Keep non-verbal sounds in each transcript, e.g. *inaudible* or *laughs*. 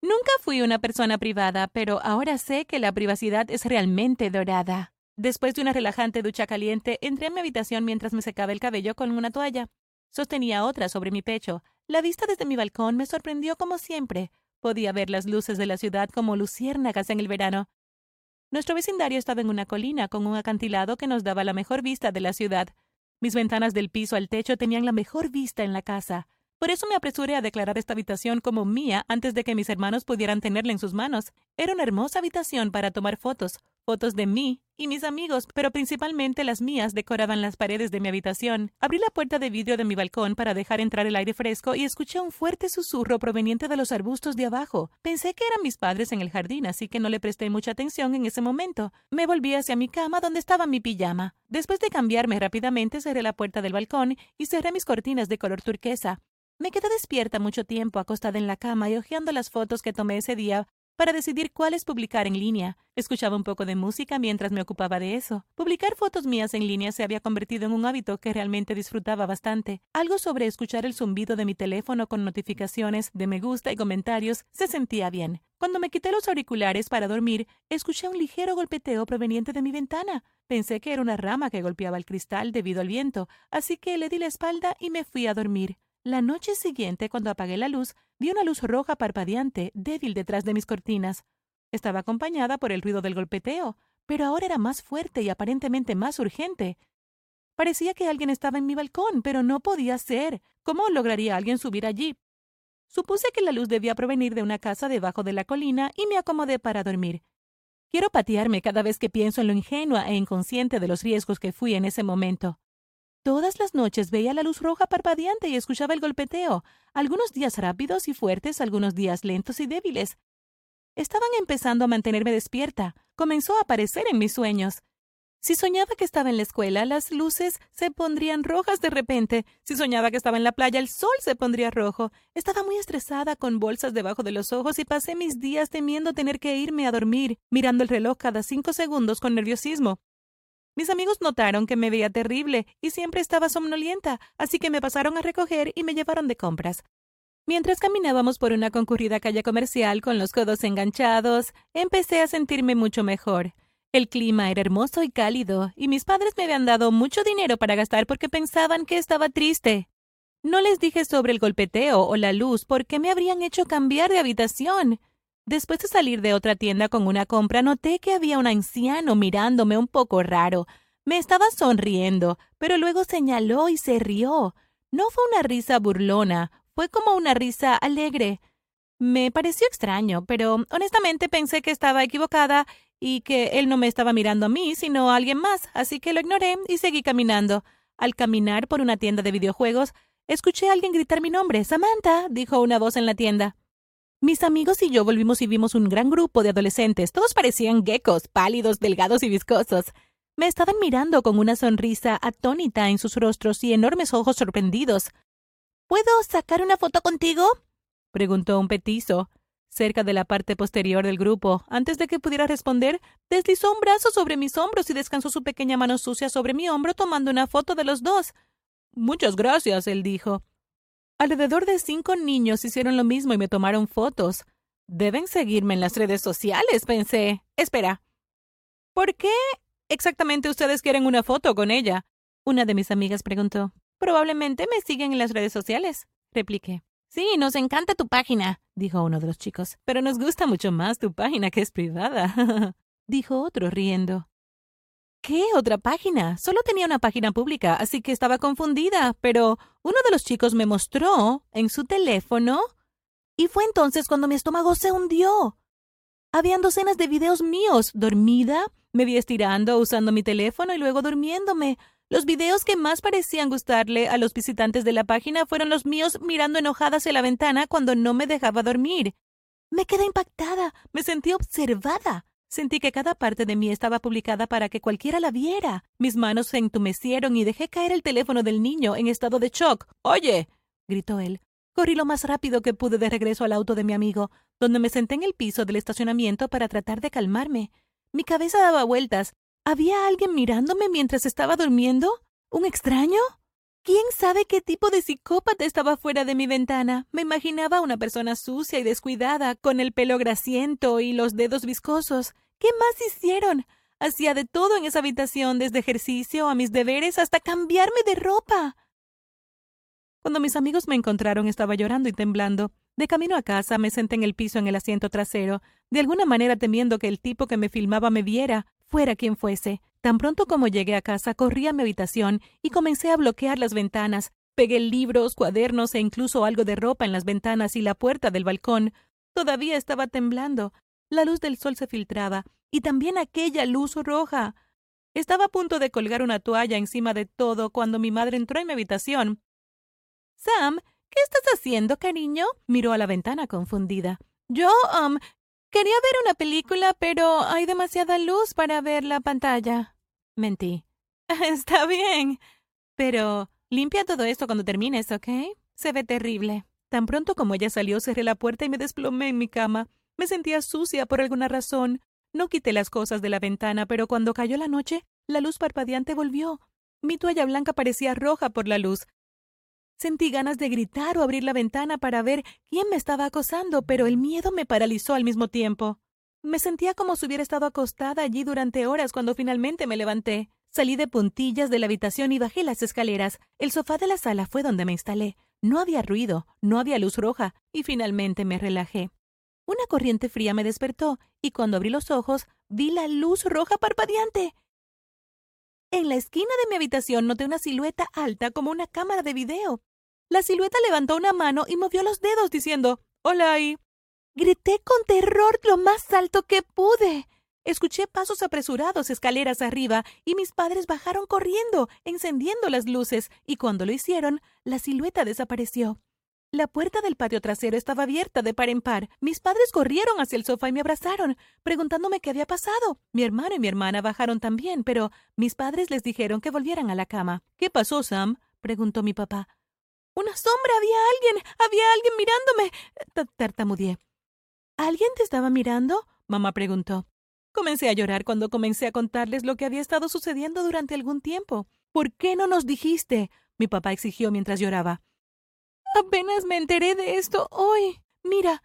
Nunca fui una persona privada, pero ahora sé que la privacidad es realmente dorada. Después de una relajante ducha caliente, entré a mi habitación mientras me secaba el cabello con una toalla. Sostenía otra sobre mi pecho. La vista desde mi balcón me sorprendió como siempre. Podía ver las luces de la ciudad como luciérnagas en el verano. Nuestro vecindario estaba en una colina con un acantilado que nos daba la mejor vista de la ciudad. Mis ventanas del piso al techo tenían la mejor vista en la casa. Por eso me apresuré a declarar esta habitación como mía antes de que mis hermanos pudieran tenerla en sus manos. Era una hermosa habitación para tomar fotos, fotos de mí y mis amigos, pero principalmente las mías decoraban las paredes de mi habitación. Abrí la puerta de vidrio de mi balcón para dejar entrar el aire fresco y escuché un fuerte susurro proveniente de los arbustos de abajo. Pensé que eran mis padres en el jardín, así que no le presté mucha atención en ese momento. Me volví hacia mi cama donde estaba mi pijama. Después de cambiarme rápidamente, cerré la puerta del balcón y cerré mis cortinas de color turquesa. Me quedé despierta mucho tiempo acostada en la cama y hojeando las fotos que tomé ese día para decidir cuáles publicar en línea. Escuchaba un poco de música mientras me ocupaba de eso. Publicar fotos mías en línea se había convertido en un hábito que realmente disfrutaba bastante. Algo sobre escuchar el zumbido de mi teléfono con notificaciones de me gusta y comentarios se sentía bien. Cuando me quité los auriculares para dormir, escuché un ligero golpeteo proveniente de mi ventana. Pensé que era una rama que golpeaba el cristal debido al viento, así que le di la espalda y me fui a dormir. La noche siguiente, cuando apagué la luz, vi una luz roja parpadeante, débil detrás de mis cortinas. Estaba acompañada por el ruido del golpeteo, pero ahora era más fuerte y aparentemente más urgente. Parecía que alguien estaba en mi balcón, pero no podía ser. ¿Cómo lograría alguien subir allí? Supuse que la luz debía provenir de una casa debajo de la colina y me acomodé para dormir. Quiero patearme cada vez que pienso en lo ingenua e inconsciente de los riesgos que fui en ese momento. Todas las noches veía la luz roja parpadeante y escuchaba el golpeteo, algunos días rápidos y fuertes, algunos días lentos y débiles. Estaban empezando a mantenerme despierta. Comenzó a aparecer en mis sueños. Si soñaba que estaba en la escuela, las luces se pondrían rojas de repente. Si soñaba que estaba en la playa, el sol se pondría rojo. Estaba muy estresada, con bolsas debajo de los ojos, y pasé mis días temiendo tener que irme a dormir, mirando el reloj cada cinco segundos con nerviosismo. Mis amigos notaron que me veía terrible y siempre estaba somnolienta, así que me pasaron a recoger y me llevaron de compras. Mientras caminábamos por una concurrida calle comercial con los codos enganchados, empecé a sentirme mucho mejor. El clima era hermoso y cálido, y mis padres me habían dado mucho dinero para gastar porque pensaban que estaba triste. No les dije sobre el golpeteo o la luz porque me habrían hecho cambiar de habitación. Después de salir de otra tienda con una compra, noté que había un anciano mirándome un poco raro. Me estaba sonriendo, pero luego señaló y se rió. No fue una risa burlona, fue como una risa alegre. Me pareció extraño, pero honestamente pensé que estaba equivocada y que él no me estaba mirando a mí, sino a alguien más, así que lo ignoré y seguí caminando. Al caminar por una tienda de videojuegos, escuché a alguien gritar mi nombre. Samantha, dijo una voz en la tienda. Mis amigos y yo volvimos y vimos un gran grupo de adolescentes. Todos parecían geckos, pálidos, delgados y viscosos. Me estaban mirando con una sonrisa atónita en sus rostros y enormes ojos sorprendidos. ¿Puedo sacar una foto contigo? preguntó un petizo. Cerca de la parte posterior del grupo, antes de que pudiera responder, deslizó un brazo sobre mis hombros y descansó su pequeña mano sucia sobre mi hombro tomando una foto de los dos. Muchas gracias, él dijo. Alrededor de cinco niños hicieron lo mismo y me tomaron fotos. Deben seguirme en las redes sociales, pensé. Espera. ¿Por qué exactamente ustedes quieren una foto con ella? Una de mis amigas preguntó. Probablemente me siguen en las redes sociales, repliqué. Sí, nos encanta tu página, dijo uno de los chicos. Pero nos gusta mucho más tu página que es privada, *laughs* dijo otro riendo. ¿Qué otra página? Solo tenía una página pública, así que estaba confundida, pero uno de los chicos me mostró en su teléfono y fue entonces cuando mi estómago se hundió. Habían docenas de videos míos, dormida, me vi estirando usando mi teléfono y luego durmiéndome. Los videos que más parecían gustarle a los visitantes de la página fueron los míos mirando enojadas hacia la ventana cuando no me dejaba dormir. Me quedé impactada, me sentí observada. Sentí que cada parte de mí estaba publicada para que cualquiera la viera. Mis manos se entumecieron y dejé caer el teléfono del niño en estado de shock. Oye. gritó él. Corrí lo más rápido que pude de regreso al auto de mi amigo, donde me senté en el piso del estacionamiento para tratar de calmarme. Mi cabeza daba vueltas. ¿Había alguien mirándome mientras estaba durmiendo? ¿Un extraño? ¿Quién sabe qué tipo de psicópata estaba fuera de mi ventana? Me imaginaba una persona sucia y descuidada, con el pelo grasiento y los dedos viscosos. ¿Qué más hicieron? Hacía de todo en esa habitación, desde ejercicio a mis deberes hasta cambiarme de ropa. Cuando mis amigos me encontraron estaba llorando y temblando. De camino a casa me senté en el piso en el asiento trasero, de alguna manera temiendo que el tipo que me filmaba me viera, fuera quien fuese. Tan pronto como llegué a casa, corrí a mi habitación y comencé a bloquear las ventanas. Pegué libros, cuadernos e incluso algo de ropa en las ventanas y la puerta del balcón. Todavía estaba temblando. La luz del sol se filtraba, y también aquella luz roja. Estaba a punto de colgar una toalla encima de todo cuando mi madre entró en mi habitación. Sam, ¿qué estás haciendo, cariño? miró a la ventana confundida. Yo, um, Quería ver una película, pero hay demasiada luz para ver la pantalla. Mentí. *laughs* Está bien. Pero limpia todo esto cuando termines, ¿ok? Se ve terrible. Tan pronto como ella salió, cerré la puerta y me desplomé en mi cama. Me sentía sucia por alguna razón. No quité las cosas de la ventana, pero cuando cayó la noche, la luz parpadeante volvió. Mi toalla blanca parecía roja por la luz. Sentí ganas de gritar o abrir la ventana para ver quién me estaba acosando, pero el miedo me paralizó al mismo tiempo. Me sentía como si hubiera estado acostada allí durante horas cuando finalmente me levanté. Salí de puntillas de la habitación y bajé las escaleras. El sofá de la sala fue donde me instalé. No había ruido, no había luz roja, y finalmente me relajé. Una corriente fría me despertó, y cuando abrí los ojos, vi la luz roja parpadeante. En la esquina de mi habitación noté una silueta alta como una cámara de video. La silueta levantó una mano y movió los dedos diciendo Hola ahí. Grité con terror lo más alto que pude. Escuché pasos apresurados escaleras arriba y mis padres bajaron corriendo, encendiendo las luces, y cuando lo hicieron, la silueta desapareció. La puerta del patio trasero estaba abierta de par en par. Mis padres corrieron hacia el sofá y me abrazaron, preguntándome qué había pasado. Mi hermano y mi hermana bajaron también, pero mis padres les dijeron que volvieran a la cama. ¿Qué pasó, Sam? preguntó mi papá. Una sombra. Había alguien. Había alguien mirándome. Tartamudeé. ¿Alguien te estaba mirando? mamá preguntó. Comencé a llorar cuando comencé a contarles lo que había estado sucediendo durante algún tiempo. ¿Por qué no nos dijiste? mi papá exigió mientras lloraba. Apenas me enteré de esto hoy. Mira.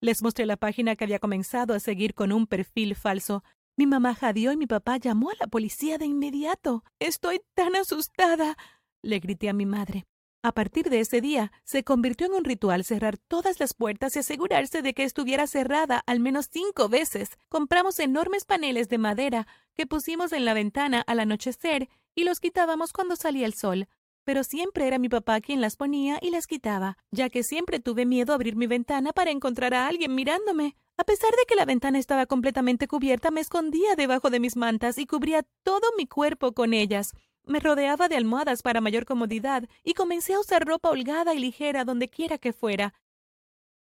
Les mostré la página que había comenzado a seguir con un perfil falso. Mi mamá jadeó y mi papá llamó a la policía de inmediato. Estoy tan asustada. le grité a mi madre. A partir de ese día, se convirtió en un ritual cerrar todas las puertas y asegurarse de que estuviera cerrada al menos cinco veces. Compramos enormes paneles de madera que pusimos en la ventana al anochecer y los quitábamos cuando salía el sol. Pero siempre era mi papá quien las ponía y las quitaba, ya que siempre tuve miedo a abrir mi ventana para encontrar a alguien mirándome. A pesar de que la ventana estaba completamente cubierta, me escondía debajo de mis mantas y cubría todo mi cuerpo con ellas. Me rodeaba de almohadas para mayor comodidad y comencé a usar ropa holgada y ligera donde quiera que fuera.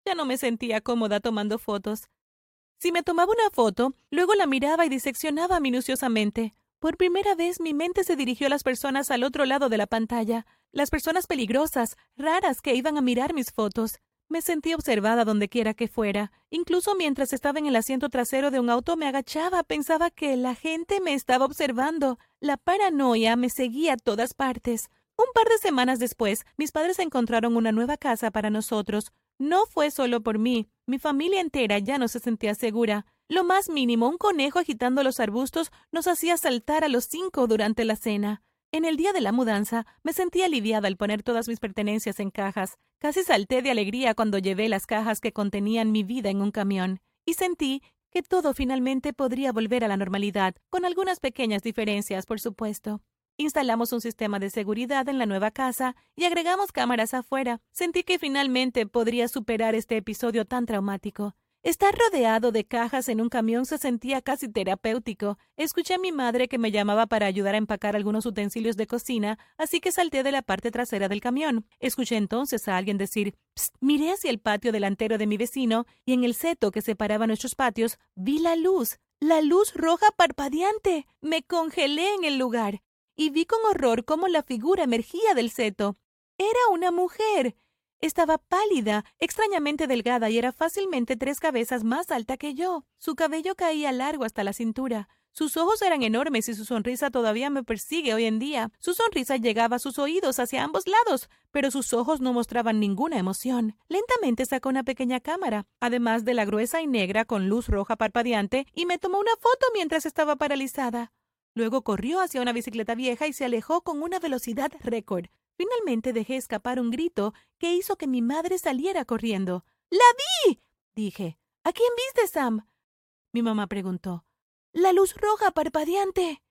Ya no me sentía cómoda tomando fotos. Si me tomaba una foto, luego la miraba y diseccionaba minuciosamente. Por primera vez mi mente se dirigió a las personas al otro lado de la pantalla, las personas peligrosas, raras que iban a mirar mis fotos. Me sentí observada donde quiera que fuera. Incluso mientras estaba en el asiento trasero de un auto me agachaba, pensaba que la gente me estaba observando. La paranoia me seguía a todas partes. Un par de semanas después, mis padres encontraron una nueva casa para nosotros. No fue solo por mí. Mi familia entera ya no se sentía segura. Lo más mínimo, un conejo agitando los arbustos nos hacía saltar a los cinco durante la cena. En el día de la mudanza me sentí aliviada al poner todas mis pertenencias en cajas. Casi salté de alegría cuando llevé las cajas que contenían mi vida en un camión. Y sentí que todo finalmente podría volver a la normalidad, con algunas pequeñas diferencias, por supuesto. Instalamos un sistema de seguridad en la nueva casa y agregamos cámaras afuera. Sentí que finalmente podría superar este episodio tan traumático. Estar rodeado de cajas en un camión se sentía casi terapéutico. Escuché a mi madre que me llamaba para ayudar a empacar algunos utensilios de cocina, así que salté de la parte trasera del camión. Escuché entonces a alguien decir Psst, miré hacia el patio delantero de mi vecino y en el seto que separaba nuestros patios vi la luz, la luz roja parpadeante. Me congelé en el lugar y vi con horror cómo la figura emergía del seto. Era una mujer. Estaba pálida, extrañamente delgada y era fácilmente tres cabezas más alta que yo. Su cabello caía largo hasta la cintura. Sus ojos eran enormes y su sonrisa todavía me persigue hoy en día. Su sonrisa llegaba a sus oídos hacia ambos lados, pero sus ojos no mostraban ninguna emoción. Lentamente sacó una pequeña cámara, además de la gruesa y negra con luz roja parpadeante, y me tomó una foto mientras estaba paralizada. Luego corrió hacia una bicicleta vieja y se alejó con una velocidad récord. Finalmente dejé escapar un grito que hizo que mi madre saliera corriendo. ¡La vi! dije. ¿A quién viste, Sam? Mi mamá preguntó. La luz roja parpadeante.